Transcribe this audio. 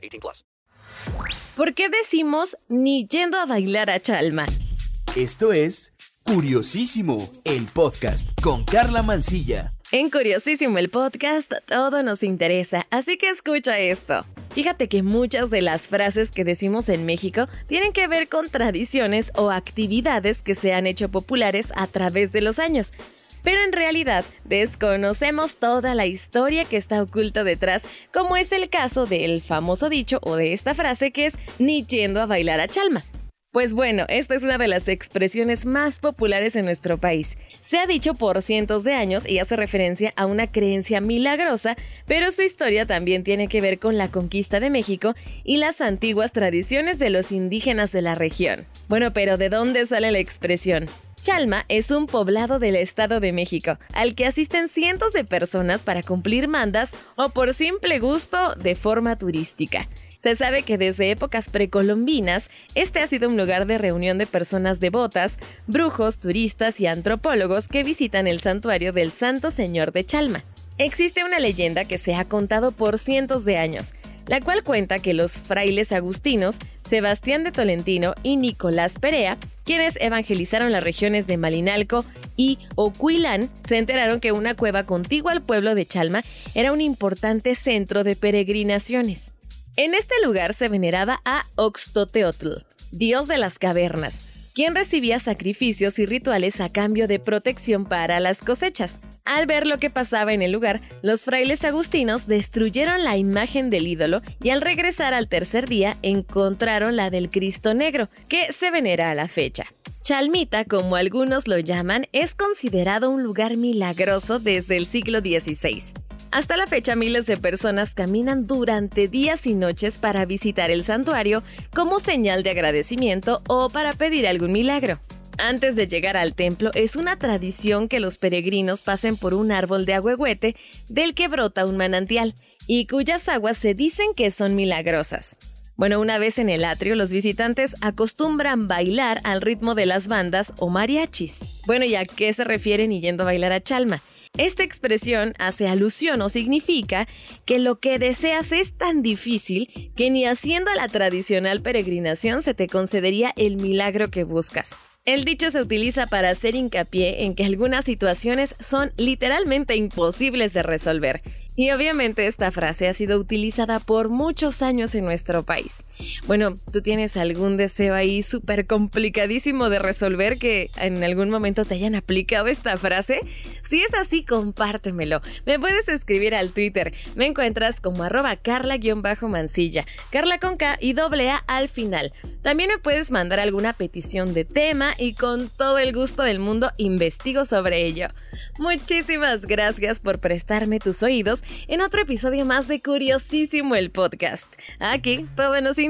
18 plus. ¿Por qué decimos ni yendo a bailar a Chalma? Esto es Curiosísimo, el podcast con Carla Mancilla. En Curiosísimo el podcast todo nos interesa, así que escucha esto. Fíjate que muchas de las frases que decimos en México tienen que ver con tradiciones o actividades que se han hecho populares a través de los años. Pero en realidad desconocemos toda la historia que está oculta detrás, como es el caso del famoso dicho o de esta frase que es ni yendo a bailar a Chalma. Pues bueno, esta es una de las expresiones más populares en nuestro país. Se ha dicho por cientos de años y hace referencia a una creencia milagrosa, pero su historia también tiene que ver con la conquista de México y las antiguas tradiciones de los indígenas de la región. Bueno, pero ¿de dónde sale la expresión? Chalma es un poblado del Estado de México, al que asisten cientos de personas para cumplir mandas o por simple gusto de forma turística. Se sabe que desde épocas precolombinas, este ha sido un lugar de reunión de personas devotas, brujos, turistas y antropólogos que visitan el santuario del Santo Señor de Chalma. Existe una leyenda que se ha contado por cientos de años, la cual cuenta que los frailes agustinos, Sebastián de Tolentino y Nicolás Perea, quienes evangelizaron las regiones de Malinalco y Ocuilán, se enteraron que una cueva contigua al pueblo de Chalma era un importante centro de peregrinaciones. En este lugar se veneraba a Oxtoteotl, dios de las cavernas, quien recibía sacrificios y rituales a cambio de protección para las cosechas. Al ver lo que pasaba en el lugar, los frailes agustinos destruyeron la imagen del ídolo y al regresar al tercer día encontraron la del Cristo Negro, que se venera a la fecha. Chalmita, como algunos lo llaman, es considerado un lugar milagroso desde el siglo XVI. Hasta la fecha, miles de personas caminan durante días y noches para visitar el santuario como señal de agradecimiento o para pedir algún milagro. Antes de llegar al templo, es una tradición que los peregrinos pasen por un árbol de agüehuete del que brota un manantial y cuyas aguas se dicen que son milagrosas. Bueno, una vez en el atrio, los visitantes acostumbran bailar al ritmo de las bandas o mariachis. Bueno, ¿y a qué se refieren yendo a bailar a Chalma? Esta expresión hace alusión o significa que lo que deseas es tan difícil que ni haciendo la tradicional peregrinación se te concedería el milagro que buscas. El dicho se utiliza para hacer hincapié en que algunas situaciones son literalmente imposibles de resolver. Y obviamente esta frase ha sido utilizada por muchos años en nuestro país. Bueno, ¿tú tienes algún deseo ahí súper complicadísimo de resolver que en algún momento te hayan aplicado esta frase? Si es así, compártemelo. Me puedes escribir al Twitter. Me encuentras como arroba carla-mancilla. Carla con K y doble A al final. También me puedes mandar alguna petición de tema y con todo el gusto del mundo investigo sobre ello. Muchísimas gracias por prestarme tus oídos en otro episodio más de Curiosísimo el podcast. Aquí todo nos interesa.